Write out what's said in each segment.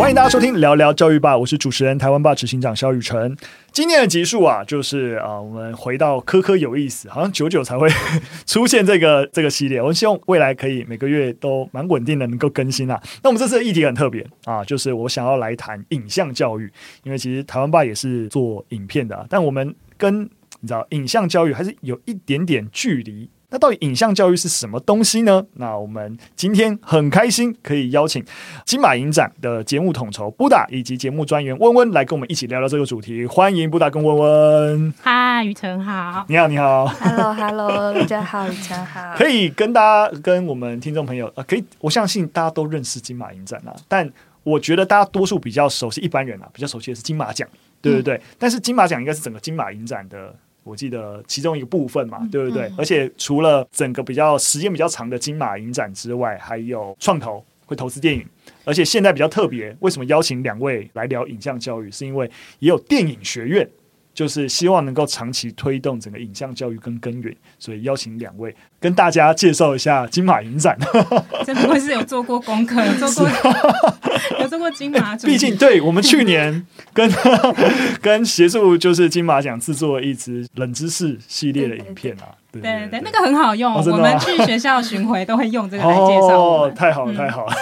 欢迎大家收听聊聊教育吧，我是主持人台湾吧执行长萧宇辰。今天的集数啊，就是啊，我们回到科科有意思，好像久久才会 出现这个这个系列。我们希望未来可以每个月都蛮稳定的，能够更新啊。那我们这次的议题很特别啊，就是我想要来谈影像教育，因为其实台湾吧也是做影片的啊，但我们跟你知道影像教育还是有一点点距离。那到底影像教育是什么东西呢？那我们今天很开心可以邀请金马影展的节目统筹布达以及节目专员温温来跟我们一起聊聊这个主题。欢迎布达跟温温。嗨，宇辰好。你好，你好。Hello，Hello，大家好，宇辰好。可以跟大家、跟我们听众朋友啊，可以，我相信大家都认识金马影展啊，但我觉得大家多数比较熟悉，一般人啊比较熟悉的是金马奖，对对对。嗯、但是金马奖应该是整个金马影展的。我记得其中一个部分嘛，对不对？嗯、而且除了整个比较时间比较长的金马影展之外，还有创投会投资电影，而且现在比较特别，为什么邀请两位来聊影像教育？是因为也有电影学院。就是希望能够长期推动整个影像教育跟根源，所以邀请两位跟大家介绍一下金马影展。真不会是有做过功课，有做过，有做过金马奖。毕竟，对我们去年跟 跟协助就是金马奖制作一支冷知识系列的影片啊。对对对，那个很好用，哦、我们去学校巡回都会用这个 来介绍。哦，太好了，太好了。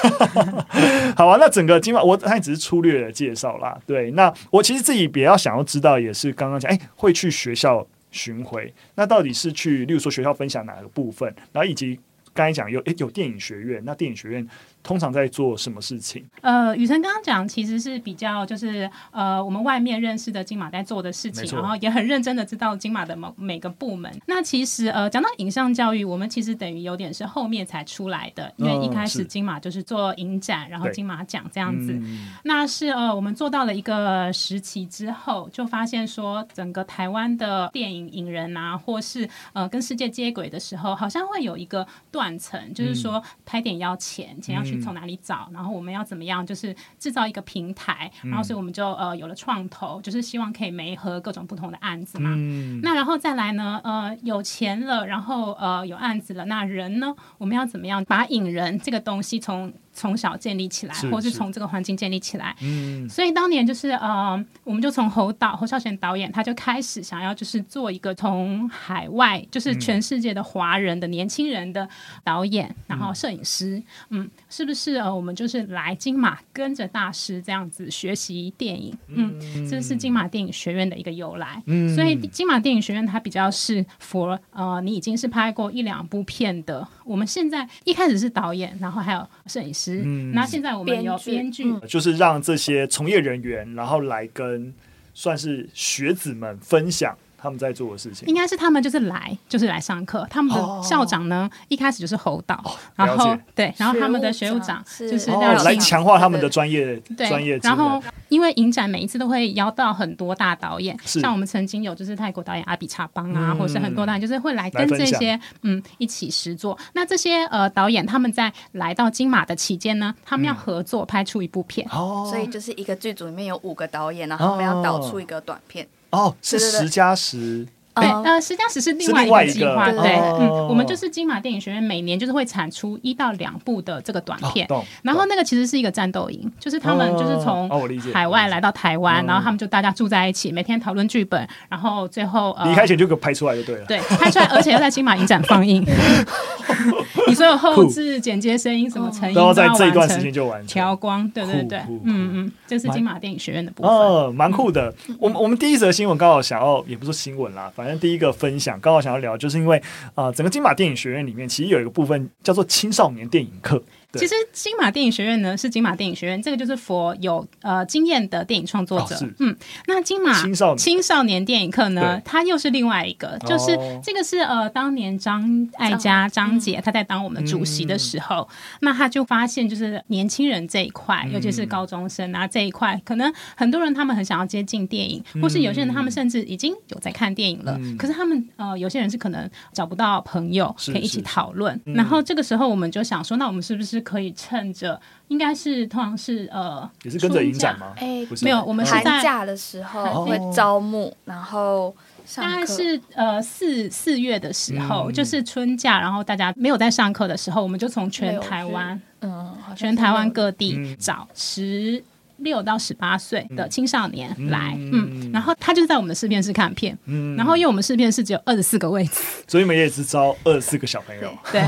嗯、好啊，那整个金马，我还只是粗略的介绍啦。对，那我其实自己比较想要知道，也是刚刚讲，哎，会去学校巡回，那到底是去，例如说学校分享哪个部分，然后以及刚才讲有，哎，有电影学院，那电影学院。通常在做什么事情？呃，雨辰刚刚讲，其实是比较就是呃，我们外面认识的金马在做的事情，然后也很认真的知道金马的某每个部门。那其实呃，讲到影像教育，我们其实等于有点是后面才出来的，因为一开始金马就是做影展，然后金马奖这样子。嗯、那是呃，我们做到了一个时期之后，就发现说，整个台湾的电影影人啊，或是呃跟世界接轨的时候，好像会有一个断层，就是说拍电影要钱，钱要。去从哪里找？然后我们要怎么样？就是制造一个平台，然后所以我们就呃有了创投，就是希望可以媒合各种不同的案子嘛。嗯、那然后再来呢？呃，有钱了，然后呃有案子了，那人呢？我们要怎么样把引人这个东西从从小建立起来，是或是从这个环境建立起来？嗯，所以当年就是呃，我们就从侯导侯孝贤导演，他就开始想要就是做一个从海外，就是全世界的华人的年轻人的导演，嗯、然后摄影师，嗯。是不是呃，我们就是来金马跟着大师这样子学习电影，嗯，这是金马电影学院的一个由来。嗯，所以金马电影学院它比较是 for 呃，你已经是拍过一两部片的。我们现在一开始是导演，然后还有摄影师，嗯，那现在我们有编剧，就是让这些从业人员，然后来跟算是学子们分享。他们在做的事情，应该是他们就是来，就是来上课。他们的校长呢，一开始就是侯导，然后对，然后他们的学务长就是来强化他们的专业专业。然后因为影展每一次都会邀到很多大导演，像我们曾经有就是泰国导演阿比查邦啊，或者是很多导演就是会来跟这些嗯一起实作。那这些呃导演他们在来到金马的期间呢，他们要合作拍出一部片，所以就是一个剧组里面有五个导演，然后他们要导出一个短片。哦，是十加十。对，呃，十加十是另外一个计划，对，嗯，我们就是金马电影学院每年就是会产出一到两部的这个短片，然后那个其实是一个战斗营，就是他们就是从海外来到台湾，然后他们就大家住在一起，每天讨论剧本，然后最后呃离开前就给拍出来就对了，对，拍出来，而且要在金马影展放映，你 所有后置、剪接、声音什么成，都要在这一段时间就完成，调光，对对对，嗯嗯，这是金马电影学院的部分，哦，蛮酷的。我们我们第一则新闻刚好想要，也不是新闻啦，反正第一个分享刚好想要聊，就是因为啊、呃，整个金马电影学院里面其实有一个部分叫做青少年电影课。其实金马电影学院呢是金马电影学院，这个就是 for 有呃经验的电影创作者。哦、嗯，那金马青少青少年电影课呢，它又是另外一个，就是这个是呃当年张艾嘉张姐她在当我们主席的时候，嗯、那她就发现就是年轻人这一块，尤其是高中生啊这一块，可能很多人他们很想要接近电影，或是有些人他们甚至已经有在看电影了，嗯、可是他们呃有些人是可能找不到朋友可以一起讨论，然后这个时候我们就想说，那我们是不是可以趁着，应该是通常是呃，也是跟着影展吗？哎，没有，我们寒假的时候会招募，然后大概是呃四四月的时候，就是春假，然后大家没有在上课的时候，我们就从全台湾，嗯，全台湾各地找十六到十八岁的青少年来，嗯，嗯，然后他就是在我们的试片室看片，嗯，然后因为我们试片室只有二十四个位置，所以你们也是招二十四个小朋友，对，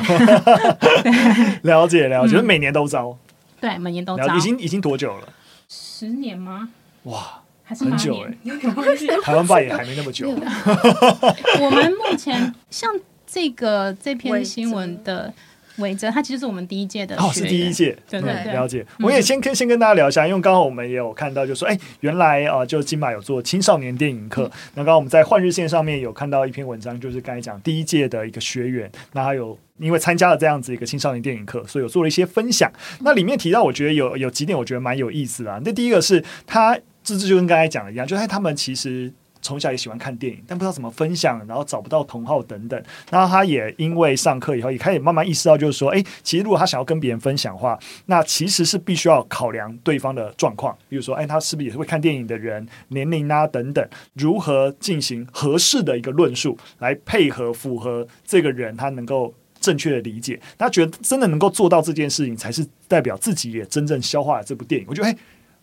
了解了解，嗯、每年都招，对，每年都招，已经已经多久了？十年吗？哇，还是很久哎、欸，台湾爸也还没那么久。我们目前像这个这篇新闻的。韦哲，他其实是我们第一届的哦，是第一届，对对对，了解。我也先跟先跟大家聊一下，因为刚好我们也有看到，就说，哎，原来啊，就金马有做青少年电影课。那刚刚我们在换日线上面有看到一篇文章，就是刚才讲第一届的一个学员，那他有因为参加了这样子一个青少年电影课，所以有做了一些分享。那里面提到，我觉得有有几点，我觉得蛮有意思的。那第一个是他，这这就跟刚才讲的一样，就是他们其实。从小也喜欢看电影，但不知道怎么分享，然后找不到同好等等。然后他也因为上课以后，也开始慢慢意识到，就是说，诶，其实如果他想要跟别人分享的话，那其实是必须要考量对方的状况，比如说，诶，他是不是也是会看电影的人，年龄啊等等，如何进行合适的一个论述，来配合符合这个人他能够正确的理解。他觉得真的能够做到这件事情，才是代表自己也真正消化了这部电影。我觉得，诶。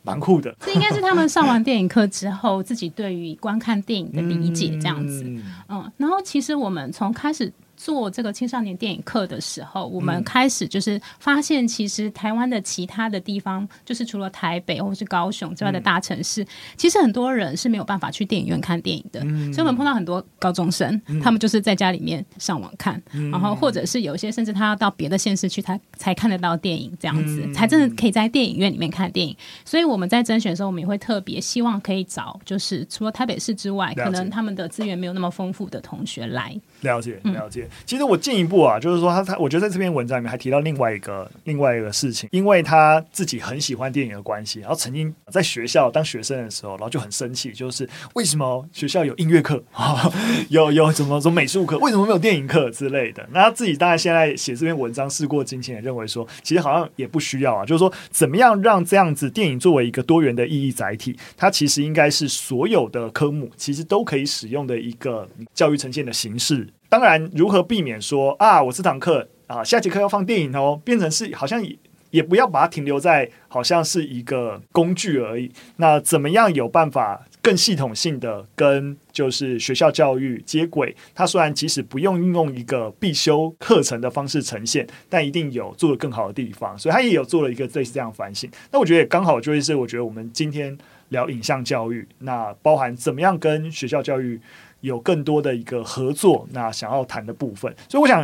蛮酷的，这应该是他们上完电影课之后，自己对于观看电影的理解这样子。嗯，嗯，然后其实我们从开始。做这个青少年电影课的时候，我们开始就是发现，其实台湾的其他的地方，就是除了台北或是高雄之外的大城市，其实很多人是没有办法去电影院看电影的。所以，我们碰到很多高中生，他们就是在家里面上网看，然后或者是有一些甚至他要到别的县市去，他才看得到电影，这样子才真的可以在电影院里面看电影。所以，我们在甄选的时候，我们也会特别希望可以找，就是除了台北市之外，可能他们的资源没有那么丰富的同学来。了解，了解。其实我进一步啊，就是说他他，我觉得在这篇文章里面还提到另外一个另外一个事情，因为他自己很喜欢电影的关系，然后曾经在学校当学生的时候，然后就很生气，就是为什么学校有音乐课啊，有有什么什么美术课，为什么没有电影课之类的？那他自己当然现在写这篇文章，事过境迁，也认为说，其实好像也不需要啊，就是说怎么样让这样子电影作为一个多元的意义载体，它其实应该是所有的科目其实都可以使用的一个教育呈现的形式。当然，如何避免说啊，我这堂课啊，下节课要放电影哦，变成是好像也也不要把它停留在好像是一个工具而已。那怎么样有办法更系统性的跟就是学校教育接轨？它虽然即使不用运用一个必修课程的方式呈现，但一定有做得更好的地方。所以它也有做了一个类似这样反省。那我觉得也刚好就是，我觉得我们今天聊影像教育，那包含怎么样跟学校教育。有更多的一个合作，那想要谈的部分，所以我想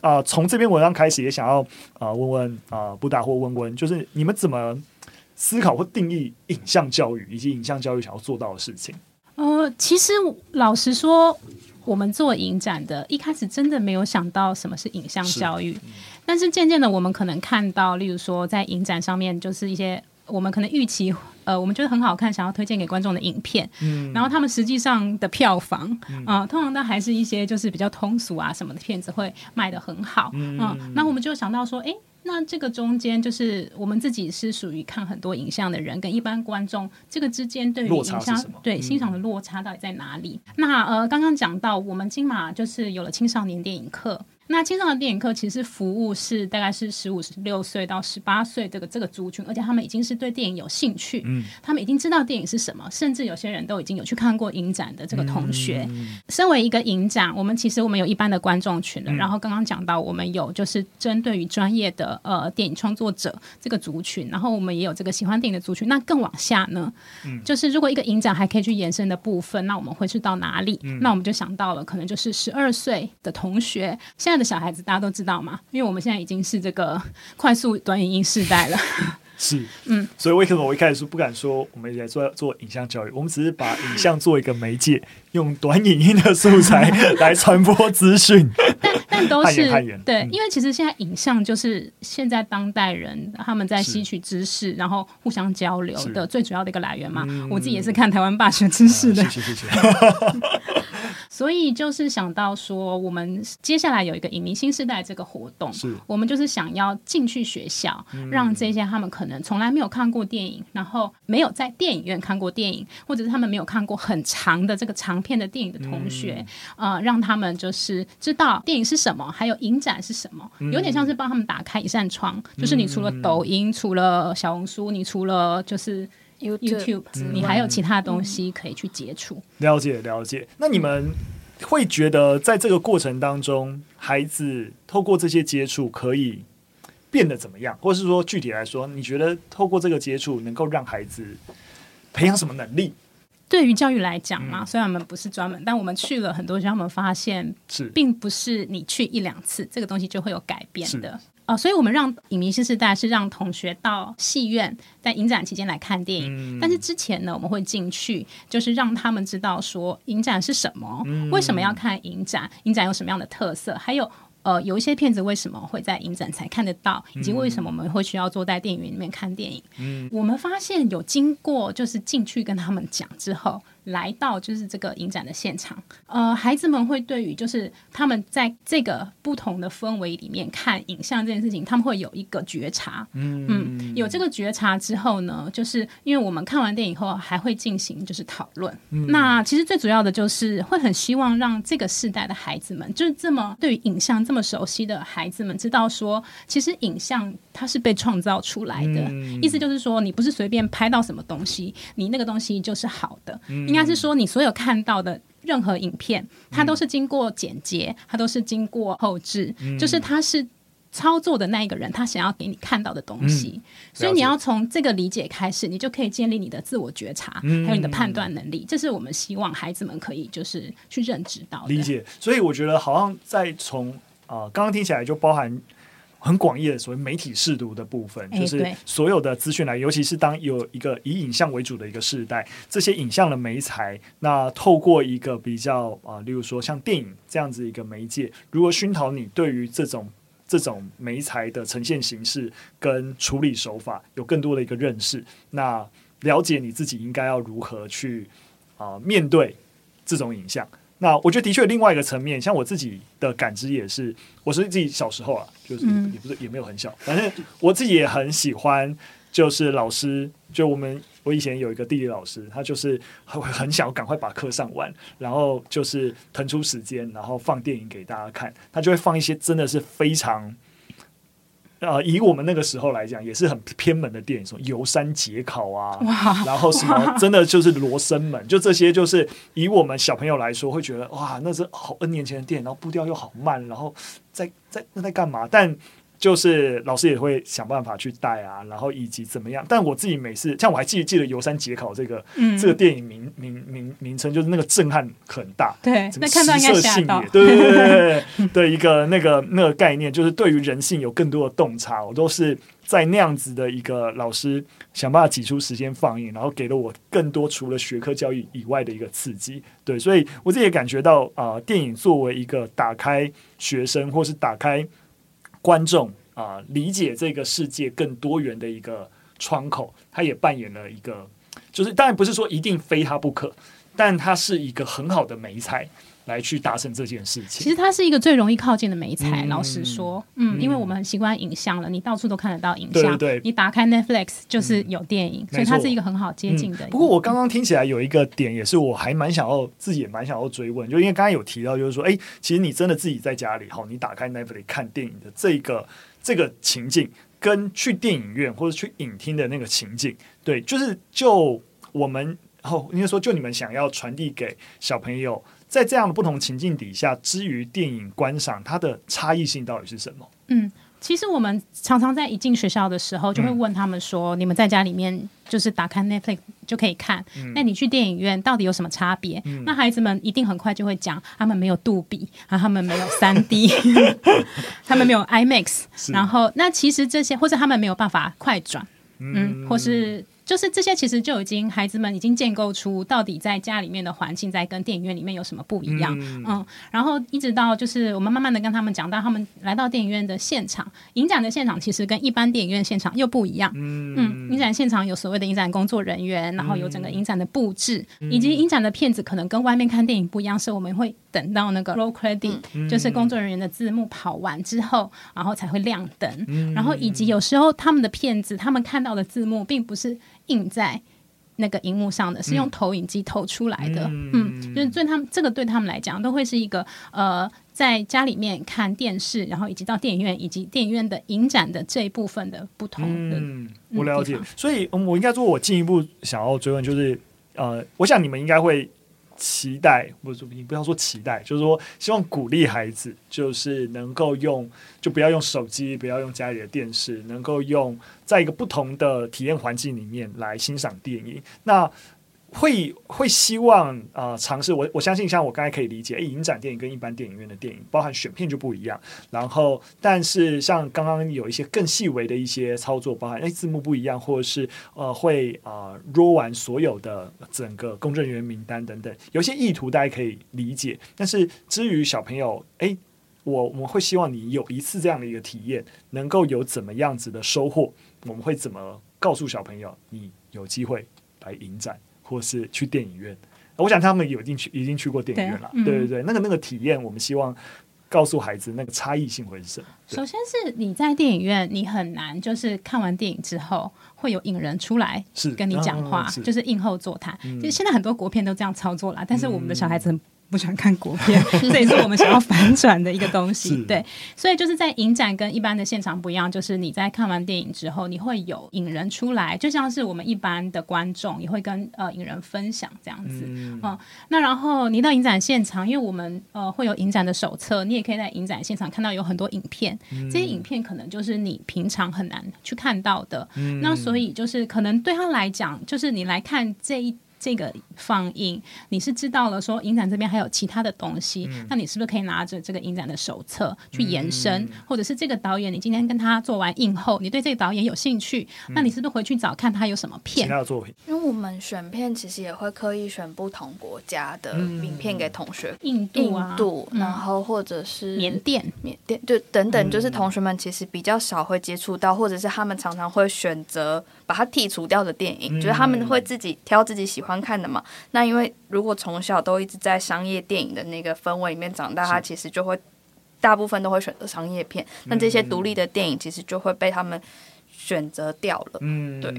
啊、呃，从这篇文章开始，也想要啊、呃、问问啊、呃、布达或温温，就是你们怎么思考或定义影像教育，以及影像教育想要做到的事情？呃，其实老实说，我们做影展的，一开始真的没有想到什么是影像教育，是嗯、但是渐渐的，我们可能看到，例如说在影展上面，就是一些。我们可能预期，呃，我们觉得很好看，想要推荐给观众的影片，嗯，然后他们实际上的票房，啊、呃，通常都还是一些就是比较通俗啊什么的片子会卖得很好，嗯，那、呃、我们就想到说，哎，那这个中间就是我们自己是属于看很多影像的人，跟一般观众这个之间对于影像对欣赏的落差到底在哪里？嗯、那呃，刚刚讲到我们金马就是有了青少年电影课。那青少年电影课其实服务是大概是十五、十六岁到十八岁这个这个族群，而且他们已经是对电影有兴趣，嗯，他们已经知道电影是什么，甚至有些人都已经有去看过影展的这个同学。嗯、身为一个影展，我们其实我们有一般的观众群的，嗯、然后刚刚讲到我们有就是针对于专业的呃电影创作者这个族群，然后我们也有这个喜欢电影的族群。那更往下呢，嗯，就是如果一个影展还可以去延伸的部分，那我们会去到哪里？嗯、那我们就想到了，可能就是十二岁的同学现在。的小孩子大家都知道嘛，因为我们现在已经是这个快速短影音时代了。是，嗯，所以为什么我一开始说不敢说我们也在做做影像教育？我们只是把影像做一个媒介，用短影音的素材 来传播资讯。但但都 是对，因为其实现在影像就是现在当代人他们在吸取知识，然后互相交流的最主要的一个来源嘛。我自己也是看台湾霸学知识的，谢谢谢谢。所以就是想到说，我们接下来有一个影迷新时代这个活动，是。我们就是想要进去学校，嗯、让这些他们可能从来没有看过电影，然后没有在电影院看过电影，或者是他们没有看过很长的这个长片的电影的同学，嗯、呃，让他们就是知道电影是什么，还有影展是什么，嗯、有点像是帮他们打开一扇窗，嗯、就是你除了抖音，除了小红书，你除了就是。YouTube，你还有其他东西可以去接触。了解了解。那你们会觉得在这个过程当中，孩子透过这些接触可以变得怎么样？或是说具体来说，你觉得透过这个接触能够让孩子培养什么能力？对于教育来讲嘛，嗯、虽然我们不是专门，但我们去了很多学校，我们发现是并不是你去一两次，这个东西就会有改变的。哦，所以我们让影迷新时代是让同学到戏院在影展期间来看电影，嗯、但是之前呢，我们会进去，就是让他们知道说影展是什么，嗯、为什么要看影展，影展有什么样的特色，还有呃有一些片子为什么会在影展才看得到，以及为什么我们会需要坐在电影院里面看电影。嗯、我们发现有经过就是进去跟他们讲之后。来到就是这个影展的现场，呃，孩子们会对于就是他们在这个不同的氛围里面看影像这件事情，他们会有一个觉察，嗯，嗯，有这个觉察之后呢，就是因为我们看完电影后还会进行就是讨论，嗯，那其实最主要的就是会很希望让这个世代的孩子们，就是这么对于影像这么熟悉的孩子们，知道说，其实影像它是被创造出来的，嗯，意思就是说，你不是随便拍到什么东西，你那个东西就是好的，嗯。应该是说，你所有看到的任何影片，它都是经过剪接，它都是经过后置，嗯、就是它是操作的那一个人，他想要给你看到的东西。嗯、所以你要从这个理解开始，你就可以建立你的自我觉察，嗯、还有你的判断能力。这是我们希望孩子们可以就是去认知到的。理解。所以我觉得好像在从啊，刚刚听起来就包含。很广义的所谓媒体试读的部分，就是所有的资讯来，尤其是当有一个以影像为主的一个时代，这些影像的媒材，那透过一个比较啊，例如说像电影这样子一个媒介，如何熏陶你对于这种这种媒材的呈现形式跟处理手法有更多的一个认识，那了解你自己应该要如何去啊面对这种影像。那我觉得的确另外一个层面，像我自己的感知也是，我是自己小时候啊，就是也不是也没有很小，反正我自己也很喜欢，就是老师，就我们我以前有一个地理老师，他就是很很想赶快把课上完，然后就是腾出时间，然后放电影给大家看，他就会放一些真的是非常。呃，以我们那个时候来讲，也是很偏门的电影，什么游山解考啊，然后什么 真的就是罗生门，就这些，就是以我们小朋友来说，会觉得哇，那是好 N 年前的电影，然后步调又好慢，然后在在那在干嘛？但就是老师也会想办法去带啊，然后以及怎么样？但我自己每次像我还记得记得《游山解考》这个、嗯、这个电影名名名名称，就是那个震撼很大，对，那看到应该吓到，对对对对对的一个那个那个概念，就是对于人性有更多的洞察，我都是在那样子的一个老师想办法挤出时间放映，然后给了我更多除了学科教育以外的一个刺激。对，所以我自己也感觉到啊、呃，电影作为一个打开学生或是打开。观众啊、理解这个世界更多元的一个窗口，他也扮演了一个，就是当然不是说一定非他不可，但他是一个很好的媒材。来去达成这件事情，其实它是一个最容易靠近的媒材。嗯、老实说，嗯，嗯因为我们很习惯影像了，你到处都看得到影像。对，对，对，你打开 Netflix 就是有电影，嗯、所以它是一个很好接近的、嗯。不过我刚刚听起来有一个点，也是我还蛮想要自己也蛮想要追问，就因为刚刚有提到，就是说，哎，其实你真的自己在家里，好，你打开 Netflix 看电影的这个这个情境，跟去电影院或者去影厅的那个情境，对，就是就我们，哦，应该说就你们想要传递给小朋友。在这样的不同情境底下，之于电影观赏，它的差异性到底是什么？嗯，其实我们常常在一进学校的时候，就会问他们说：“嗯、你们在家里面就是打开 Netflix 就可以看，嗯、那你去电影院到底有什么差别？”嗯、那孩子们一定很快就会讲：他们没有杜比，啊，他们没有三 D，他们没有 IMAX，然后那其实这些或者他们没有办法快转，嗯，嗯或是。就是这些，其实就已经孩子们已经建构出到底在家里面的环境在跟电影院里面有什么不一样。嗯，嗯，然后一直到就是我们慢慢的跟他们讲到，他们来到电影院的现场，影展的现场其实跟一般电影院现场又不一样。嗯，嗯，影展现场有所谓的影展工作人员，然后有整个影展的布置，嗯、以及影展的片子可能跟外面看电影不一样，是我们会等到那个 roll credit，、嗯、就是工作人员的字幕跑完之后，然后才会亮灯。嗯、然后以及有时候他们的片子，他们看到的字幕并不是。印在那个荧幕上的是用投影机投出来的，嗯，嗯，就是对他们这个对他们来讲都会是一个呃，在家里面看电视，然后以及到电影院以及电影院的影展的这一部分的不同的。嗯，我了解。所以，嗯，我应该说，我进一步想要追问，就是呃，我想你们应该会。期待，或者你不要说期待，就是说希望鼓励孩子，就是能够用，就不要用手机，不要用家里的电视，能够用在一个不同的体验环境里面来欣赏电影。那会会希望啊、尝试我我相信像我刚才可以理解，诶，影展电影跟一般电影院的电影，包含选片就不一样。然后，但是像刚刚有一些更细微的一些操作，包含诶字幕不一样，或者是呃会啊 roll 完所有的整个公证人员名单等等，有些意图大家可以理解。但是至于小朋友，诶，我我们会希望你有一次这样的一个体验，能够有怎么样子的收获？我们会怎么告诉小朋友，你有机会来影展？或是去电影院，我想他们有已经去已经去过电影院了，对，嗯、对对对，那个那个体验，我们希望告诉孩子那个差异性会是什么？首先是你在电影院，你很难就是看完电影之后会有影人出来是跟你讲话，是就是映后座谈。嗯、就现在很多国片都这样操作了，但是我们的小孩子很。不喜欢看国片，这也是我们想要反转的一个东西。对，所以就是在影展跟一般的现场不一样，就是你在看完电影之后，你会有影人出来，就像是我们一般的观众也会跟呃影人分享这样子。嗯，嗯，那然后你到影展现场，因为我们呃会有影展的手册，你也可以在影展现场看到有很多影片，嗯、这些影片可能就是你平常很难去看到的。嗯，那所以就是可能对他来讲，就是你来看这一。这个放映，你是知道了说影展这边还有其他的东西，嗯、那你是不是可以拿着这个影展的手册去延伸，嗯、或者是这个导演你今天跟他做完映后，你对这个导演有兴趣，嗯、那你是不是回去找看他有什么片？其他的作品？因为我们选片其实也会刻意选不同国家的影片给同学，印度、啊、印度，然后或者是缅甸、缅甸，就等等，就是同学们其实比较少会接触到，或者是他们常常会选择把它剔除掉的电影，嗯、就是他们会自己挑自己喜欢。看的嘛，那因为如果从小都一直在商业电影的那个氛围里面长大，他其实就会大部分都会选择商业片，那这些独立的电影其实就会被他们选择掉了。嗯，对，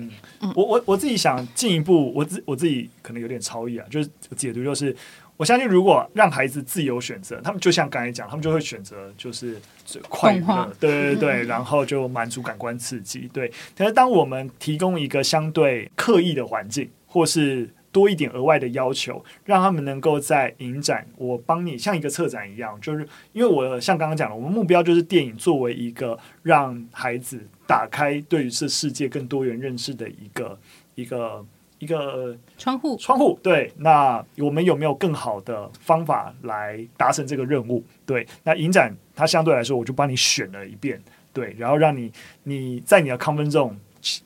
我我我自己想进一步，我自我自己可能有点超意啊，就是解读就是，我相信如果让孩子自由选择，他们就像刚才讲，他们就会选择就是最快乐，化对对对，然后就满足感官刺激。对，但是当我们提供一个相对刻意的环境，或是多一点额外的要求，让他们能够在影展，我帮你像一个策展一样，就是因为我像刚刚讲的，我们目标就是电影作为一个让孩子打开对于这世界更多元认识的一个一个一个窗户窗户。对，那我们有没有更好的方法来达成这个任务？对，那影展它相对来说，我就帮你选了一遍，对，然后让你你在你的 comfort zone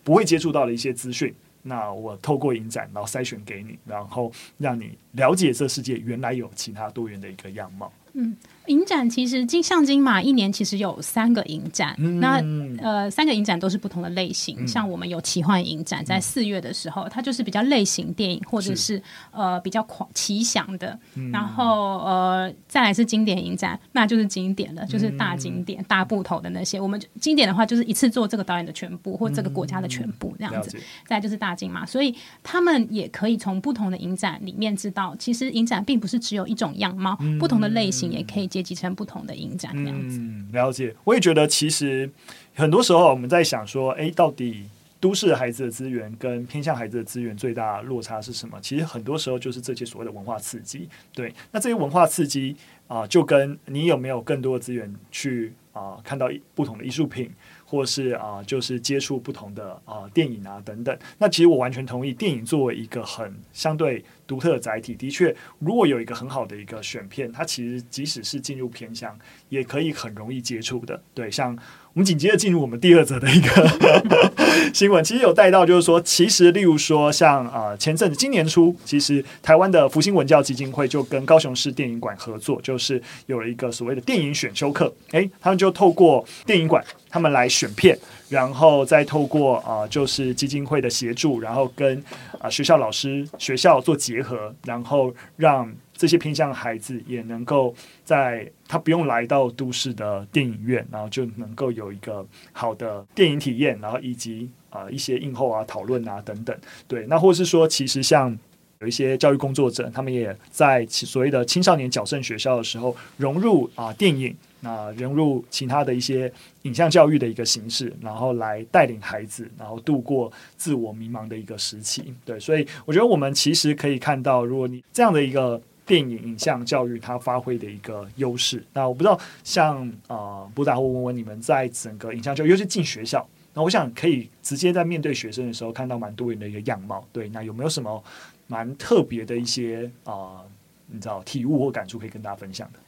不会接触到的一些资讯。那我透过影展，然后筛选给你，然后让你了解这世界原来有其他多元的一个样貌。嗯。影展其实金像金马一年其实有三个影展，嗯、那呃三个影展都是不同的类型。嗯、像我们有奇幻影展，在四月的时候，嗯、它就是比较类型电影，或者是，是呃比较狂奇想的。嗯、然后呃再来是经典影展，那就是经典的，就是大经典、嗯、大部头的那些。我们经典的话就是一次做这个导演的全部，或这个国家的全部这样子。嗯、再就是大金马，所以他们也可以从不同的影展里面知道，其实影展并不是只有一种样貌，嗯、不同的类型也可以。阶级成不同的影展这样子，嗯，了解。我也觉得，其实很多时候我们在想说，哎，到底都市孩子的资源跟偏向孩子的资源最大落差是什么？其实很多时候就是这些所谓的文化刺激。对，那这些文化刺激啊、就跟你有没有更多的资源去啊、看到不同的艺术品，或是啊、就是接触不同的啊、电影啊等等。那其实我完全同意，电影作为一个很相对独特的载体，的确，如果有一个很好的一个选片，它其实即使是进入偏乡，也可以很容易接触的。对，像。我们紧接着进入我们第二则的一个 新闻，其实有带到，就是说，其实例如说像，像啊前阵子今年初，其实台湾的福星文教基金会就跟高雄市电影馆合作，就是有了一个所谓的电影选修课。诶，他们就透过电影馆，他们来选片，然后再透过啊，就是基金会的协助，然后跟啊学校老师、学校做结合，然后让。这些偏向孩子也能够在他不用来到都市的电影院，然后就能够有一个好的电影体验，然后以及啊、呃、一些映后啊讨论啊等等。对，那或是说，其实像有一些教育工作者，他们也在所谓的青少年矫正学校的时候融入啊、电影。那融入其他的一些影像教育的一个形式，然后来带领孩子，然后度过自我迷茫的一个时期。对，所以我觉得我们其实可以看到，如果你这样的一个电影影像教育，它发挥的一个优势。那我不知道像，像呃，布达或文文，你们在整个影像教育，尤其进学校，那我想可以直接在面对学生的时候，看到蛮多元的一个样貌。对，那有没有什么蛮特别的一些啊、呃，你知道体悟或感触可以跟大家分享的？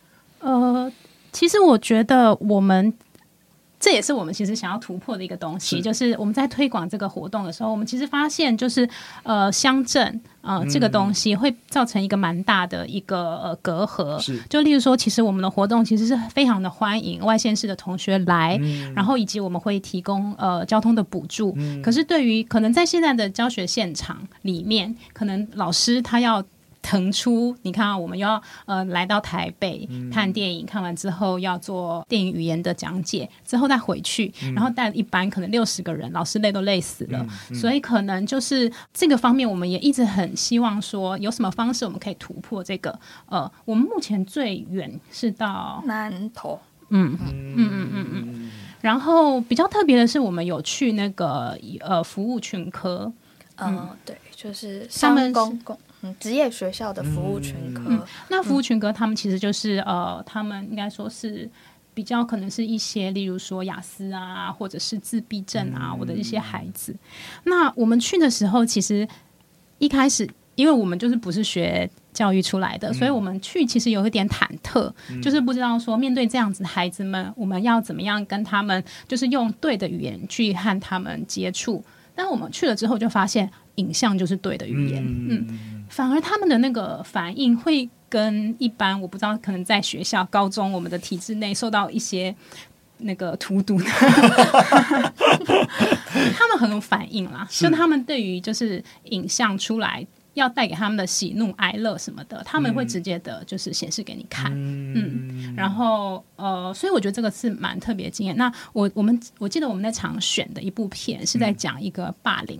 呃。其实我觉得我们这也是我们其实想要突破的一个东西，是就是我们在推广这个活动的时候，我们其实发现就是呃乡镇呃这个东西会造成一个蛮大的一个呃隔阂。是就例如说，其实我们的活动其实是非常的欢迎外县市的同学来，嗯、然后以及我们会提供呃交通的补助。嗯、可是对于可能在现在的教学现场里面，可能老师他要。腾出，你看啊，我们要呃来到台北看电影，嗯、看完之后要做电影语言的讲解，之后再回去，嗯、然后带一班可能六十个人，老师累都累死了，嗯嗯、所以可能就是这个方面，我们也一直很希望说，有什么方式我们可以突破这个。呃，我们目前最远是到南投，嗯嗯。嗯嗯嗯，然后比较特别的是，我们有去那个呃服务群科，嗯，嗯。对，就是上公共。嗯，职业学校的服务群科，嗯嗯、那服务群科他们其实就是呃，他们应该说是比较可能是一些，例如说雅思啊，或者是自闭症啊，我的一些孩子。嗯、那我们去的时候，其实一开始，因为我们就是不是学教育出来的，嗯、所以我们去其实有一点忐忑，嗯、就是不知道说面对这样子的孩子们，我们要怎么样跟他们，就是用对的语言去和他们接触。但我们去了之后，就发现影像就是对的语言，嗯。嗯反而他们的那个反应会跟一般，我不知道，可能在学校、高中我们的体制内受到一些那个荼毒，他们很有反应啦。是就他们对于就是影像出来。要带给他们的喜怒哀乐什么的，他们会直接的，就是显示给你看，嗯，嗯，然后呃，所以我觉得这个是蛮特别的经验。那我我们我记得我们那场选的一部片是在讲一个霸凌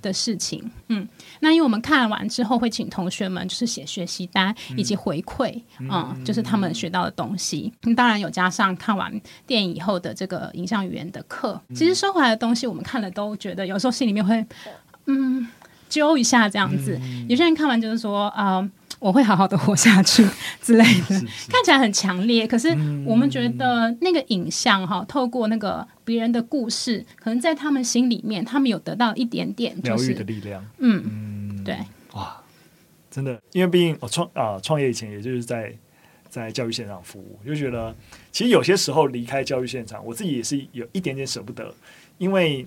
的事情，嗯，嗯，那因为我们看完之后会请同学们就是写学习单以及回馈，嗯，嗯，就是他们学到的东西。当然有加上看完电影以后的这个影像语言的课，其实收回来的东西我们看了都觉得有时候心里面会，嗯。揪一下这样子，嗯、有些人看完就是说啊、呃，我会好好的活下去之类的，是是看起来很强烈。可是我们觉得那个影像哈，透过那个别人的故事，可能在他们心里面，他们有得到一点点疗愈的力量。嗯嗯，对，哇，真的，因为毕竟我创啊创业以前，也就是在在教育现场服务，就觉得其实有些时候离开教育现场，我自己也是有一点点舍不得，因为。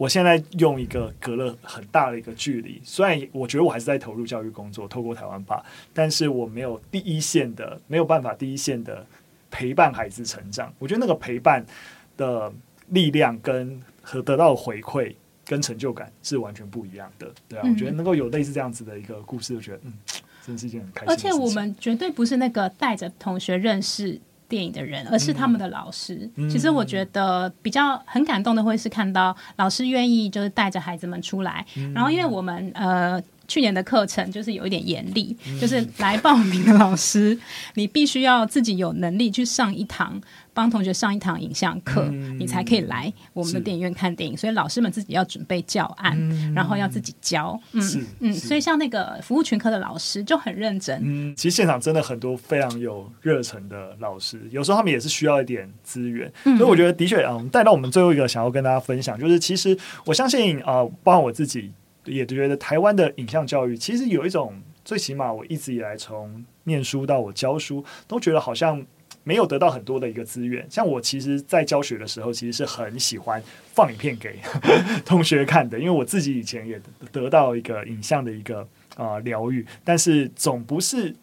我现在用一个隔了很大的一个距离，虽然我觉得我还是在投入教育工作，透过台湾吧，但是我没有第一线的，没有办法第一线的陪伴孩子成长。我觉得那个陪伴的力量跟和得到的回馈跟成就感是完全不一样的。对啊，嗯、我觉得能够有类似这样子的一个故事，我觉得嗯，真是一件很开心。而且我们绝对不是那个带着同学认识。电影的人，而是他们的老师。嗯、其实我觉得比较很感动的，会是看到老师愿意就是带着孩子们出来。嗯、然后，因为我们呃去年的课程就是有一点严厉，嗯、就是来报名的老师，你必须要自己有能力去上一堂。帮同学上一堂影像课，嗯、你才可以来我们的电影院看电影。所以老师们自己要准备教案，嗯、然后要自己教。嗯嗯，所以像那个服务群科的老师就很认真。嗯，其实现场真的很多非常有热忱的老师，有时候他们也是需要一点资源。嗯、所以我觉得的确啊，带到我们最后一个想要跟大家分享，就是其实我相信啊，包括我自己也觉得台湾的影像教育其实有一种，最起码我一直以来从念书到我教书，都觉得好像。没有得到很多的一个资源，像我其实，在教学的时候，其实是很喜欢放影片给 同学看的，因为我自己以前也得到一个影像的一个啊疗愈，但是总不是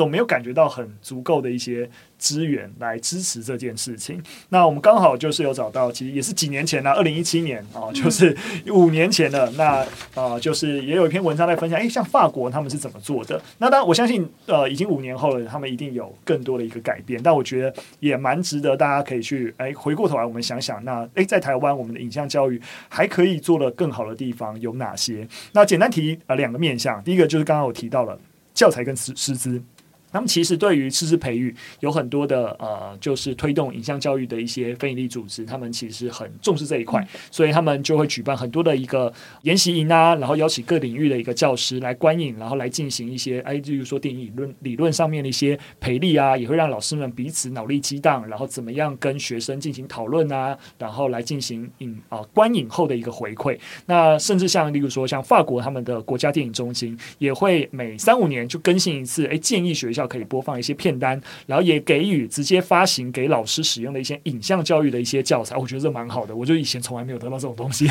总没有感觉到很足够的一些。资源来支持这件事情。那我们刚好就是有找到，其实也是几年前了，二零一七年啊，就是五年前了。那啊，就是也有一篇文章在分享，诶，像法国他们是怎么做的？那当然，我相信呃，已经五年后了，他们一定有更多的一个改变。但我觉得也蛮值得大家可以去诶，回过头来我们想想，那诶，在台湾我们的影像教育还可以做得更好的地方有哪些？那简单提啊两个面向，第一个就是刚刚我提到了教材跟师师资。那么其实对于师资培育有很多的呃，就是推动影像教育的一些非营利组织，他们其实很重视这一块，所以他们就会举办很多的一个研习营啊，然后邀请各领域的一个教师来观影，然后来进行一些哎，例如说电影理论理论上面的一些培力啊，也会让老师们彼此脑力激荡，然后怎么样跟学生进行讨论啊，然后来进行影啊观影后的一个回馈。那甚至像例如说像法国他们的国家电影中心也会每三五年就更新一次，哎，建议学校。可以播放一些片单，然后也给予直接发行给老师使用的一些影像教育的一些教材，我觉得这蛮好的。我就以前从来没有得到这种东西。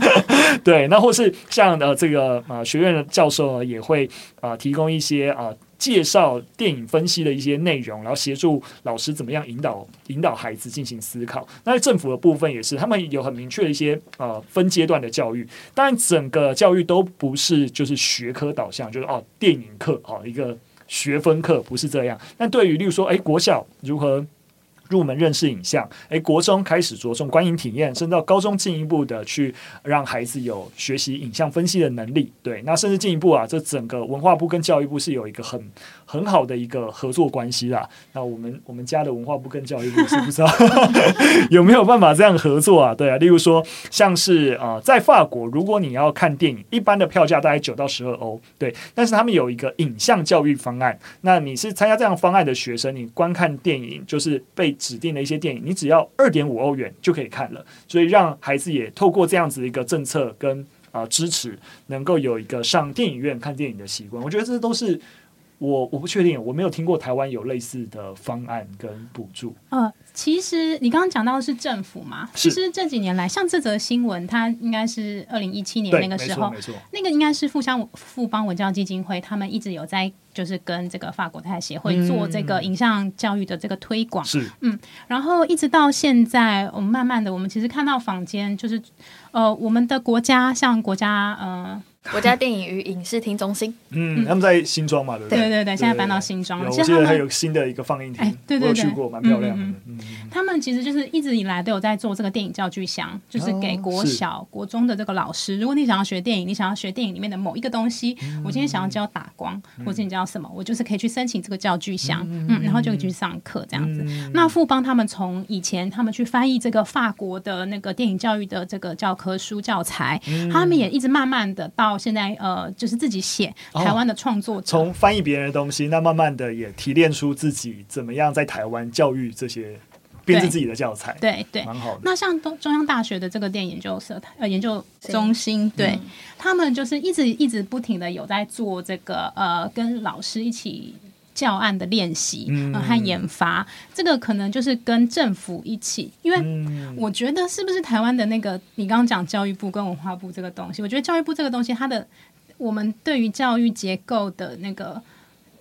对，那或是像呃这个呃学院的教授，也会呃提供一些呃介绍电影分析的一些内容，然后协助老师怎么样引导引导孩子进行思考。那政府的部分也是，他们有很明确的一些呃分阶段的教育，当然整个教育都不是就是学科导向，就是哦电影课哦一个。学分课不是这样，但对于例如说，哎，国小如何入门认识影像，诶，国中开始着重观影体验，甚至到高中进一步的去让孩子有学习影像分析的能力。对，那甚至进一步啊，这整个文化部跟教育部是有一个很很好的一个合作关系啦。那我们我们家的文化部跟教育部是不知道 有没有办法这样合作啊？对啊，例如说像是啊、呃，在法国，如果你要看电影，一般的票价大概九到十二欧，对，但是他们有一个影像教育方案。那你是参加这样方案的学生，你观看电影就是被指定的一些电影，你只要二点五欧元就可以看了。所以让孩子也透过这样子一个政策跟啊、支持，能够有一个上电影院看电影的习惯。我觉得这都是。我我不确定，我没有听过台湾有类似的方案跟补助。嗯，其实你刚刚讲到的是政府嘛？其实这几年来，像这则新闻，它应该是二零一七年那个时候，那个应该是富乡富邦文教基金会，他们一直有在就是跟这个法国泰协会做这个影像教育的这个推广。是，嗯，然后一直到现在，我们慢慢的，我们其实看到坊间就是呃，我们的国家像国家呃。国家电影与影视厅中心，嗯，他们在新庄嘛，对不对？对对对，现在搬到新庄了。我记得还有新的一个放映厅，对对对，我去过，蛮漂亮的。他们其实就是一直以来都有在做这个电影教具箱，就是给国小、国中的这个老师，如果你想要学电影，你想要学电影里面的某一个东西，我今天想要教打光，或者你教什么，我就是可以去申请这个教具箱，嗯，然后就可以去上课这样子。那富邦他们从以前他们去翻译这个法国的那个电影教育的这个教科书教材，他们也一直慢慢的到现在呃。就是自己写台湾的创作者，从、哦、翻译别人的东西，那慢慢的也提炼出自己怎么样在台湾教育这些编制自己的教材，对对，蛮好的。那像东中央大学的这个电影研究社呃研究中心，对、嗯、他们就是一直一直不停的有在做这个呃跟老师一起。教案的练习、嗯、和研发，这个可能就是跟政府一起，因为我觉得是不是台湾的那个，你刚刚讲教育部跟文化部这个东西，我觉得教育部这个东西，它的我们对于教育结构的那个。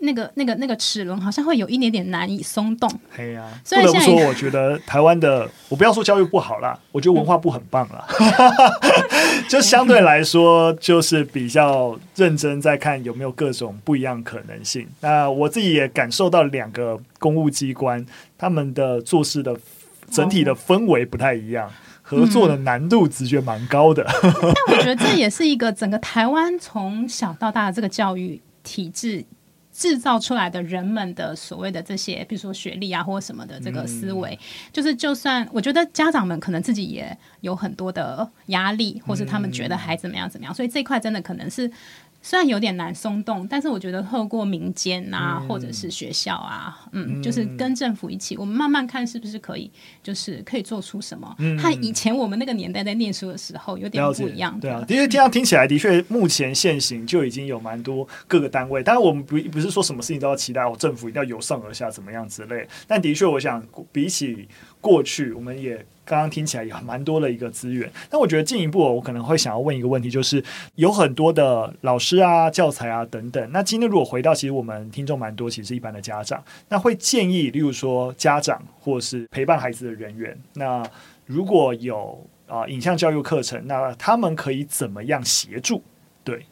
那个、那个、那个齿轮好像会有一点点难以松动。嘿呀、啊，不得不说，我觉得台湾的，我不要说教育不好啦，我觉得文化部很棒啦。嗯、就相对来说，就是比较认真在看有没有各种不一样可能性。那我自己也感受到两个公务机关他们的做事的整体的氛围不太一样。合作的难度直觉蛮高的。嗯、但我觉得这也是一个整个台湾从小到大的这个教育体制。制造出来的人们的所谓的这些，比如说学历啊，或什么的这个思维，嗯、就是就算我觉得家长们可能自己也有很多的压力，或是他们觉得孩子怎么样怎么样，所以这块真的可能是。虽然有点难松动，但是我觉得透过民间啊，嗯、或者是学校啊，嗯，嗯，就是跟政府一起，我们慢慢看是不是可以，就是可以做出什么。和、嗯、以前我们那个年代在念书的时候有点不一样。对啊，的确这样听起来的确，目前现行就已经有蛮多各个单位。当然，我们不不是说什么事情都要期待我政府一定要由上而下怎么样之类。但的确，我想比起过去，我们也。刚刚听起来也蛮多的一个资源，但我觉得进一步，我可能会想要问一个问题，就是有很多的老师啊、教材啊等等。那今天如果回到，其实我们听众蛮多，其实是一般的家长，那会建议，例如说家长或是陪伴孩子的人员，那如果有啊、影像教育课程，那他们可以怎么样协助？对，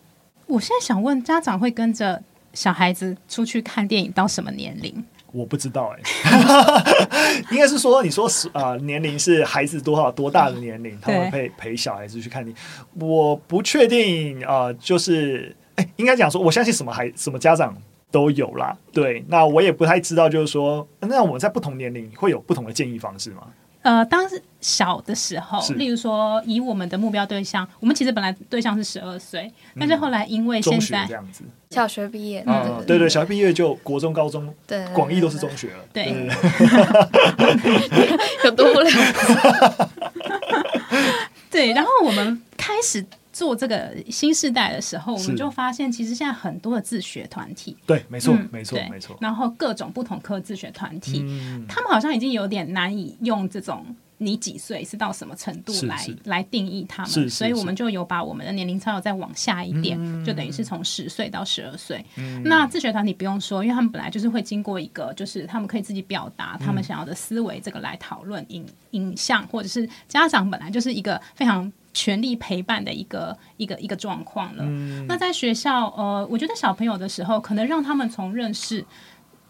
我现在想问，家长会跟着小孩子出去看电影到什么年龄？我不知道哎、欸，应该是说你说是啊、呃，年龄是孩子多少多大的年龄，他们陪陪小孩子去看你，我不确定啊、呃，就是哎、欸，应该讲说，我相信什么孩什么家长都有啦，对，那我也不太知道，就是说，那我们在不同年龄会有不同的建议方式吗？呃，当时小的时候，例如说以我们的目标对象，我们其实本来对象是十二岁，嗯，但是后来因为现在这样子，小学毕业，嗯，对对，对，小学毕业就国中、高中，对，广义都是中学了，对，有 多不了，对，然后我们开始。做这个新时代的时候，我们就发现，其实现在很多的自学团体，对，没错，嗯、没错，没错。然后各种不同科自学团体、嗯，他们好像已经有点难以用这种你几岁是到什么程度来来定义他们，是是是，所以我们就有把我们的年龄差再往下一点，嗯、就等于是从十岁到十二岁。那自学团体不用说，因为他们本来就是会经过一个，就是他们可以自己表达他们想要的思维，这个来讨论影影像，或者是家长本来就是一个非常。全力陪伴的一个一个一个状况了。嗯。那在学校，呃，我觉得小朋友的时候，可能让他们从认识、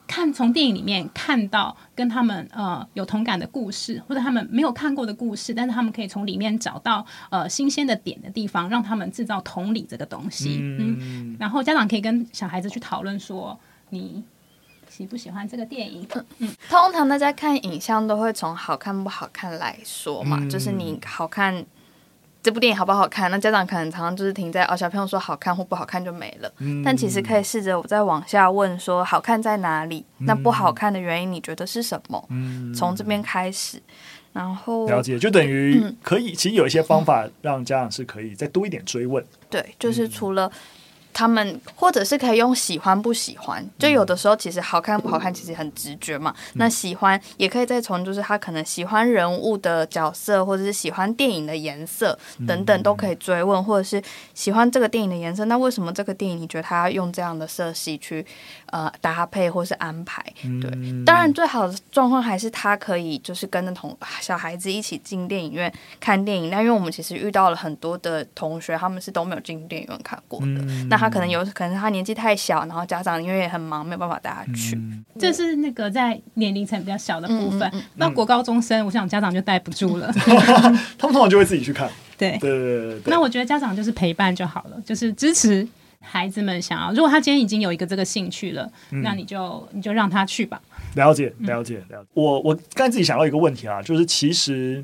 看从电影里面看到跟他们呃有同感的故事，或者他们没有看过的故事，但是他们可以从里面找到呃新鲜的点的地方，让他们制造同理这个东西。嗯。嗯，然后家长可以跟小孩子去讨论说，你喜不喜欢这个电影？嗯。通常大家看影像都会从好看不好看来说嘛，嗯、就是你好看。这部电影好不好看？那家长可能常常就是停在哦，小朋友说好看或不好看就没了。嗯、但其实可以试着我再往下问说，好看在哪里？嗯、那不好看的原因你觉得是什么？嗯、从这边开始，然后了解，就等于可以、嗯。其实有一些方法让家长是可以再多一点追问。对，就是除了。他们或者是可以用喜欢不喜欢，就有的时候其实好看不好看其实很直觉嘛。嗯、那喜欢也可以再从就是他可能喜欢人物的角色，或者是喜欢电影的颜色等等都可以追问，或者是喜欢这个电影的颜色，那为什么这个电影你觉得他要用这样的色系去呃搭配或是安排？对，当然最好的状况还是他可以就是跟着同小孩子一起进电影院看电影。那因为我们其实遇到了很多的同学，他们是都没有进电影院看过的。他可能有可能他年纪太小，然后家长因为也很忙，没有办法带他去。嗯、这是那个在年龄层比较小的部分。那、嗯、国高中生，我想家长就带不住了，他们通常就会自己去看。对对对对。那我觉得家长就是陪伴就好了，就是支持孩子们想要。如果他今天已经有一个这个兴趣了，嗯、那你就你就让他去吧。了解了解了解。我我刚才自己想到一个问题啊，就是其实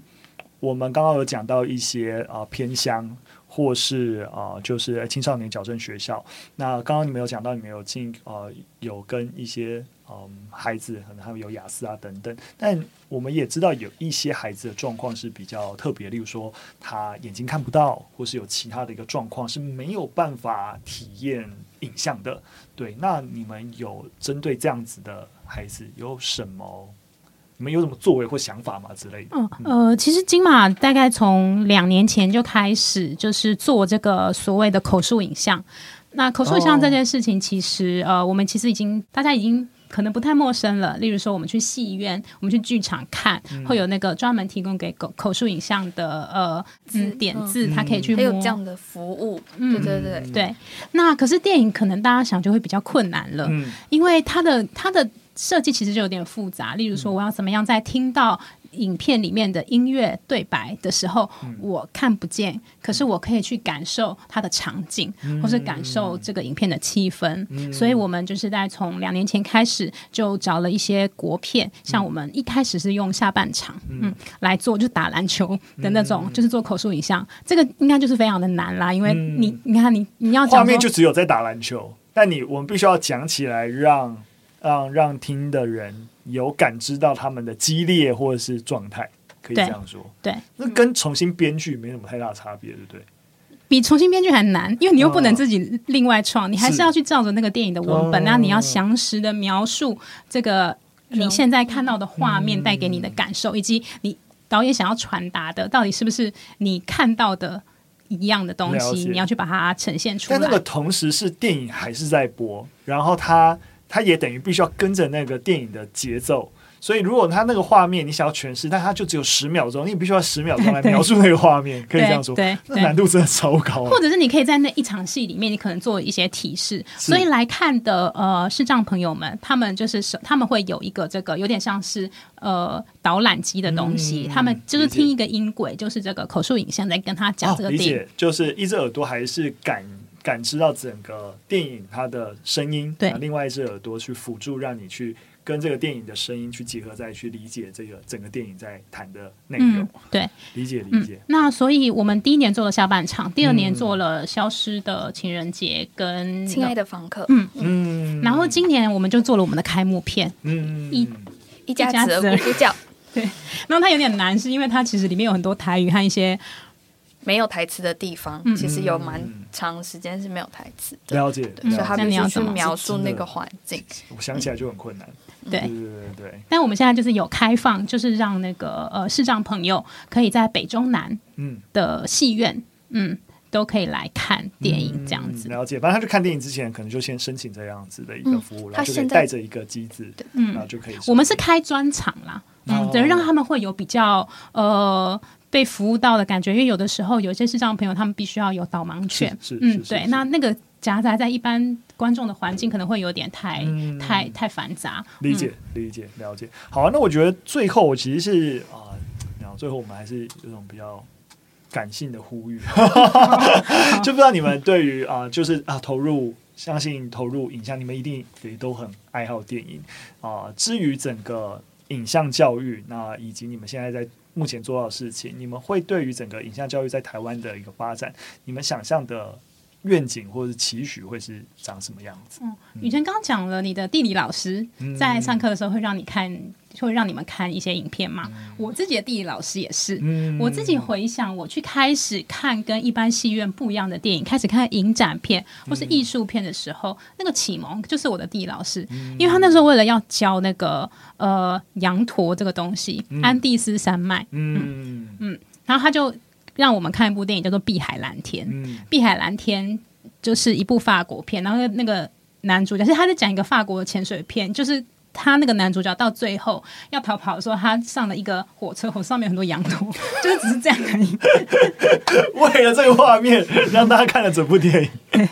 我们刚刚有讲到一些啊、偏乡。或是啊、就是青少年矫正学校。那刚刚你们有讲到，你们有进呃，有跟一些嗯、孩子，可能他们有雅思啊等等。但我们也知道有一些孩子的状况是比较特别，例如说他眼睛看不到，或是有其他的一个状况是没有办法体验影像的。对，那你们有针对这样子的孩子有什么？你们有什么作为或想法吗？之类的？嗯呃，其实金马大概从两年前就开始，就是做这个所谓的口述影像。那口述影像这件事情，其实、哦、呃，我们其实已经大家已经可能不太陌生了。例如说，我们去戏院，我们去剧场看、嗯，会有那个专门提供给口口述影像的呃字典字，它可以去摸。还有这样的服务，嗯、对对对对。那可是电影可能大家想就会比较困难了，嗯、因为它的它的。设计其实就有点复杂。例如说，我要怎么样在听到影片里面的音乐对白的时候，嗯、我看不见，可是我可以去感受它的场景，嗯、或是感受这个影片的气氛。嗯、所以我们就是在从两年前开始就找了一些国片，嗯、像我们一开始是用下半场，嗯，嗯，来做就打篮球的那种，嗯、就是做口述影像，这个应该就是非常的难啦，因为你、嗯、你看你你要讲画面就只有在打篮球，但你我们必须要讲起来让。让让听的人有感知到他们的激烈或者是状态，可以这样说。对，对那跟重新编剧没什么太大差别，对不对？比重新编剧还难，因为你又不能自己另外创，嗯、你还是要去照着那个电影的文本，那、嗯、你要详实的描述这个你现在看到的画面带给你的感受，嗯、以及你导演想要传达的到底是不是你看到的一样的东西，你要去把它呈现出来。但那个同时是电影还是在播，然后它。他也等于必须要跟着那个电影的节奏，所以如果他那个画面你想要诠释，但他就只有十秒钟，你必须要十秒钟来描述那个画面，可以这样说，对，那难度真的超高啊。或者是你可以在那一场戏里面，你可能做一些提示，所以来看的呃视障朋友们，他们就是他们会有一个这个有点像是呃导览机的东西，嗯、他们就是听一个音轨，就是这个口述影像在跟他讲这个电影，就是一只耳朵还是感。感知到整个电影它的声音，对，另外一只耳朵去辅助，让你去跟这个电影的声音去结合，再去理解这个整个电影在谈的内容。嗯、对，理解理解、嗯。那所以我们第一年做了下半场，第二年做了《消失的情人节》跟《亲爱的房客》。嗯嗯。然后今年我们就做了我们的开幕片，嗯，一一家子的咕咕叫。对。然后它有点难，是因为它其实里面有很多台语和一些。没有台词的地方，其实有蛮长时间是没有台词的。了解，所以他必须去描述那个环境。我想起来就很困难。对对对对。但我们现在就是有开放，就是让那个呃视障朋友可以在北中南嗯的戏院，嗯，都可以来看电影这样子。了解，反正他去看电影之前，可能就先申请这样子的一个服务，然后就可以带着一个机子，嗯，然后就可以。我们是开专场啦，嗯，等于让他们会有比较呃。被服务到的感觉，因为有的时候有些视障朋友，他们必须要有导盲犬，嗯，对，那那个夹杂在一般观众的环境，可能会有点太、嗯、太太繁杂。理解，理解，了解。好啊，那我觉得最后我其实是啊，然、呃、后最后我们还是有种比较感性的呼吁，就不知道你们对于啊、呃，就是啊，投入，相信投入影像，你们一定也都很爱好电影啊、呃。至于整个影像教育，那以及你们现在在。目前做到的事情，你们会对于整个影像教育在台湾的一个发展，你们想象的愿景或者是期许会是长什么样子？嗯，雨辰刚讲了，你的地理老师在上课的时候会让你看。会让你们看一些影片嘛？嗯、我自己的地理老师也是。嗯、我自己回想，我去开始看跟一般戏院不一样的电影，开始看影展片或是艺术片的时候，嗯、那个启蒙就是我的地理老师，嗯、因为他那时候为了要教那个呃羊驼这个东西，嗯、安第斯山脉，嗯。嗯，然后他就让我们看一部电影叫做《碧海蓝天》，嗯，《碧海蓝天》就是一部法国片，然后那个男主角是他在讲一个法国的潜水片，就是。他那个男主角到最后要逃跑的时候，他上了一个火车，火上面有很多羊驼，就是只是这样而已。为了这个画面，让大家看了整部电影。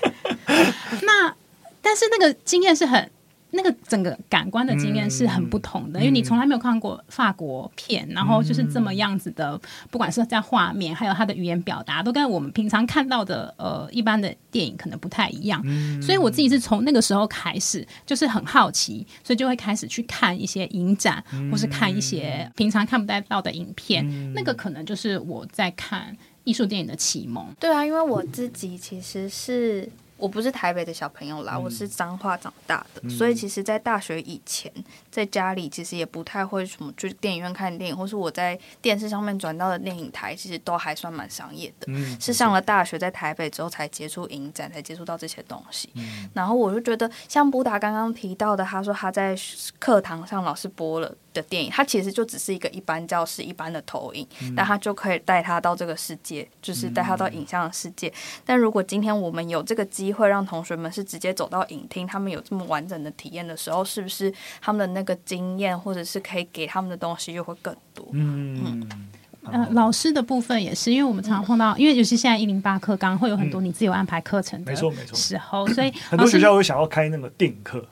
那但是那个经验是很。那个整个感官的经验是很不同的，嗯、因为你从来没有看过法国片，嗯、然后就是这么样子的，不管是在画面，还有它的语言表达，都跟我们平常看到的呃一般的电影可能不太一样。嗯、所以我自己是从那个时候开始，就是很好奇，所以就会开始去看一些影展，嗯、或是看一些平常看不太到的影片。嗯、那个可能就是我在看艺术电影的启蒙。对啊，因为我自己其实是。我不是台北的小朋友啦，嗯、我是彰化长大的，嗯、所以其实，在大学以前，在家里其实也不太会什么，去电影院看电影，或是我在电视上面转到的电影台，其实都还算蛮商业的。嗯、是上了大学在台北之后，才接触影展，才接触到这些东西。嗯、然后我就觉得，像布达刚刚提到的，他说他在课堂上老师播了的电影，它其实就只是一个一般教室一般的投影，嗯、但他就可以带他到这个世界，就是带他到影像的世界。嗯、但如果今天我们有这个机会，让同学们是直接走到影厅，他们有这么完整的体验的时候，是不是他们的那个经验，或者是可以给他们的东西，又会更多？嗯。嗯呃，老师的部分也是，因为我们常常碰到，因为尤其现在一零八课纲会有很多你自由安排课程的，没错没错。时候，所以 很多学校会想要开那个电影课。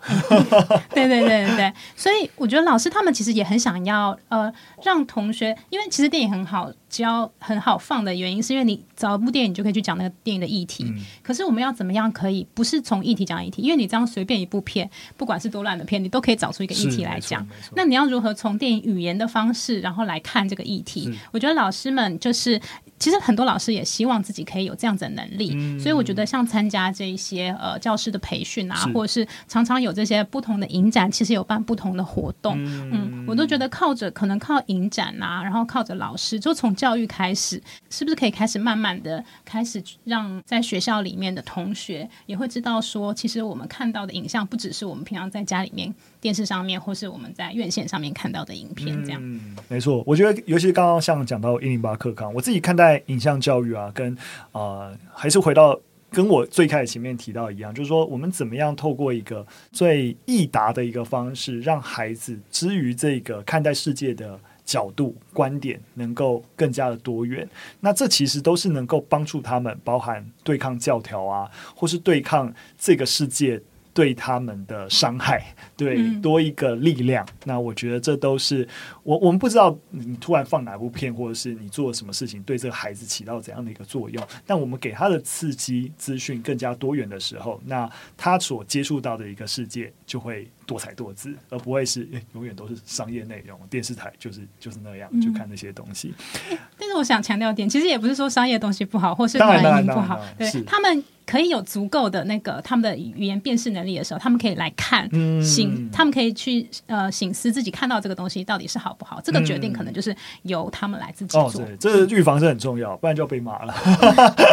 对对对对对，所以我觉得老师他们其实也很想要呃让同学，因为其实电影很好教很好放的原因，是因为你找一部电影就可以去讲那个电影的议题。嗯、可是我们要怎么样可以不是从议题讲议题？因为你这样随便一部片，不管是多烂的片，你都可以找出一个议题来讲。那你要如何从电影语言的方式，然后来看这个议题？我觉得老师们就是，其实很多老师也希望自己可以有这样子的能力，嗯、所以我觉得像参加这一些呃教师的培训啊，或者是常常有这些不同的影展，其实有办不同的活动，嗯，嗯，我都觉得靠着可能靠影展啊，然后靠着老师，就从教育开始，是不是可以开始慢慢的开始让在学校里面的同学也会知道说，其实我们看到的影像不只是我们平常在家里面电视上面，或是我们在院线上面看到的影片这样。嗯，没错，我觉得尤其刚刚像讲到一零八课纲，我自己看待影像教育啊，跟呃还是回到跟我最开始前面提到一样，就是说我们怎么样透过一个最易达的一个方式，让孩子之于这个看待世界的角度观点能够更加的多元。那这其实都是能够帮助他们，包含对抗教条啊，或是对抗这个世界。对他们的伤害，对多一个力量，嗯、那我觉得这都是我我们不知道你突然放哪部片，或者是你做了什么事情，对这个孩子起到怎样的一个作用。但我们给他的刺激资讯更加多元的时候，那他所接触到的一个世界就会多彩多姿，而不会是永远都是商业内容。电视台就是就是那样，就看那些东西。嗯、但是我想强调一点，其实也不是说商业东西不好，或是短影不好，对他们。可以有足够的那个他们的语言辨识能力的时候，他们可以来看，醒、嗯，他们可以去呃醒思自己看到这个东西到底是好不好。这个决定可能就是由他们来自己做。哦，对，这个预防是很重要，不然就要被骂了。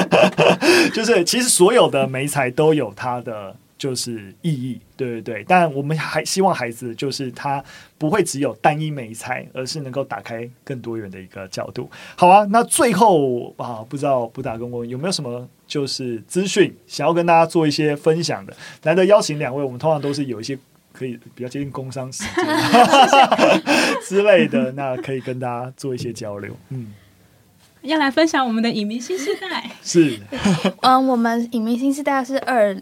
就是其实所有的媒材都有它的。就是意义，对对对，但我们还希望孩子就是他不会只有单一美才，而是能够打开更多元的一个角度。好啊，那最后啊，不知道布达跟我有没有什么就是资讯想要跟大家做一些分享的？难得邀请两位，我们通常都是有一些可以比较接近工商时间 之类的，那可以跟大家做一些交流。嗯，要来分享我们的影明新时代是，嗯，我们影明新时代是二。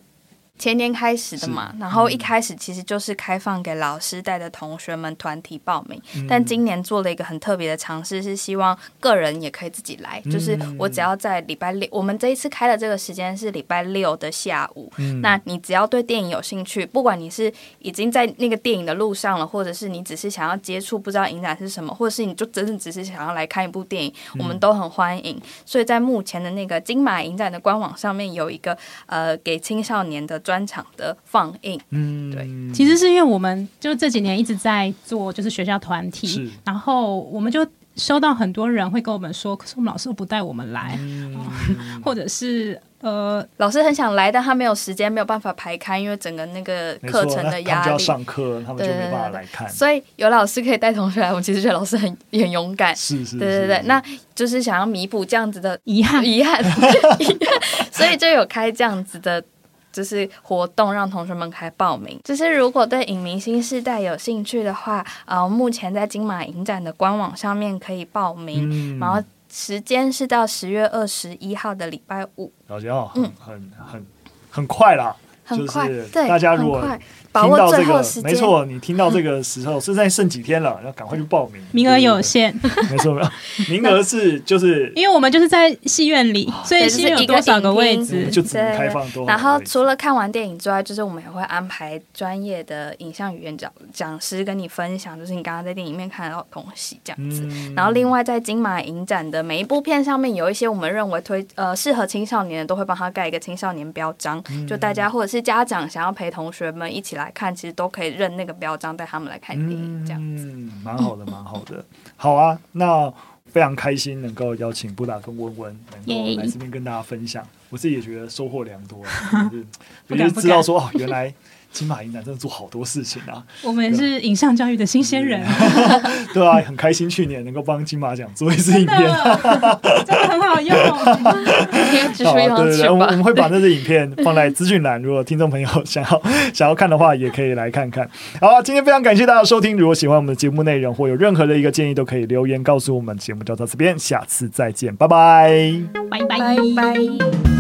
前年开始的嘛，然后一开始其实就是开放给老师带着同学们团体报名，嗯、但今年做了一个很特别的尝试，是希望个人也可以自己来，嗯、就是我只要在礼拜六，我们这一次开的这个时间是礼拜六的下午，嗯、那你只要对电影有兴趣，不管你是已经在那个电影的路上了，或者是你只是想要接触不知道影展是什么，或者是你就真的只是想要来看一部电影，嗯、我们都很欢迎。所以在目前的那个金马影展的官网上面有一个呃给青少年的。专场的放映，嗯，对，其实是因为我们就这几年一直在做，就是学校团体，然后我们就收到很多人会跟我们说，可是我们老师都不带我们来，或者是。呃，老师很想来，但他没有时间，没有办法排开，因为整个那个课程的压力，他们要上课，他们就没办法来看。所以有老师可以带同学来，我其实觉得老师很很勇敢。是是，对对对，那就是想要弥补这样子的遗憾，遗憾，遗憾，所以就有开这样子的。就是活动让同学们开报名，就是如果对影明星世代有兴趣的话，呃，目前在金马影展的官网上面可以报名，嗯、然后时间是到十月二十一号的礼拜五。了解哦，嗯。很很很快啦，很快，就是大家如果。听到这个没错，你听到这个时候，现在剩几天了，要赶快去报名，名额有限。没错，没错，名额是就是，因为我们就是在戏院里，所以戏院有多少个位置，就只能开放多。然后除了看完电影之外，就是我们也会安排专业的影像语言讲讲师跟你分享，就是你刚刚在电影里面看到的东西这样子。然后另外在金马影展的每一部片上面，有一些我们认为推呃适合青少年的，都会帮他盖一个青少年标章，就大家或者是家长想要陪同学们一起来。看，其实都可以认那个标章，带他们来看电影，这样子，嗯，蛮好的，蛮好的。好啊，那非常开心能够邀请布达跟温温能够来这边跟大家分享，我自己也觉得收获良多，就是，就是知道说哦，原来。金马影展真的做好多事情啊！我们是影像教育的新鲜人，对啊，很开心去年能够帮金马奖做一次影片，真的 很好用。好，对对对，我们我们会把这支影片放在资讯栏，如果听众朋友想要想要看的话，也可以来看看。好，今天非常感谢大家收听，如果喜欢我们的节目内容或有任何的一个建议，都可以留言告诉我们。节目就到这边，下次再见，拜拜，拜拜拜拜。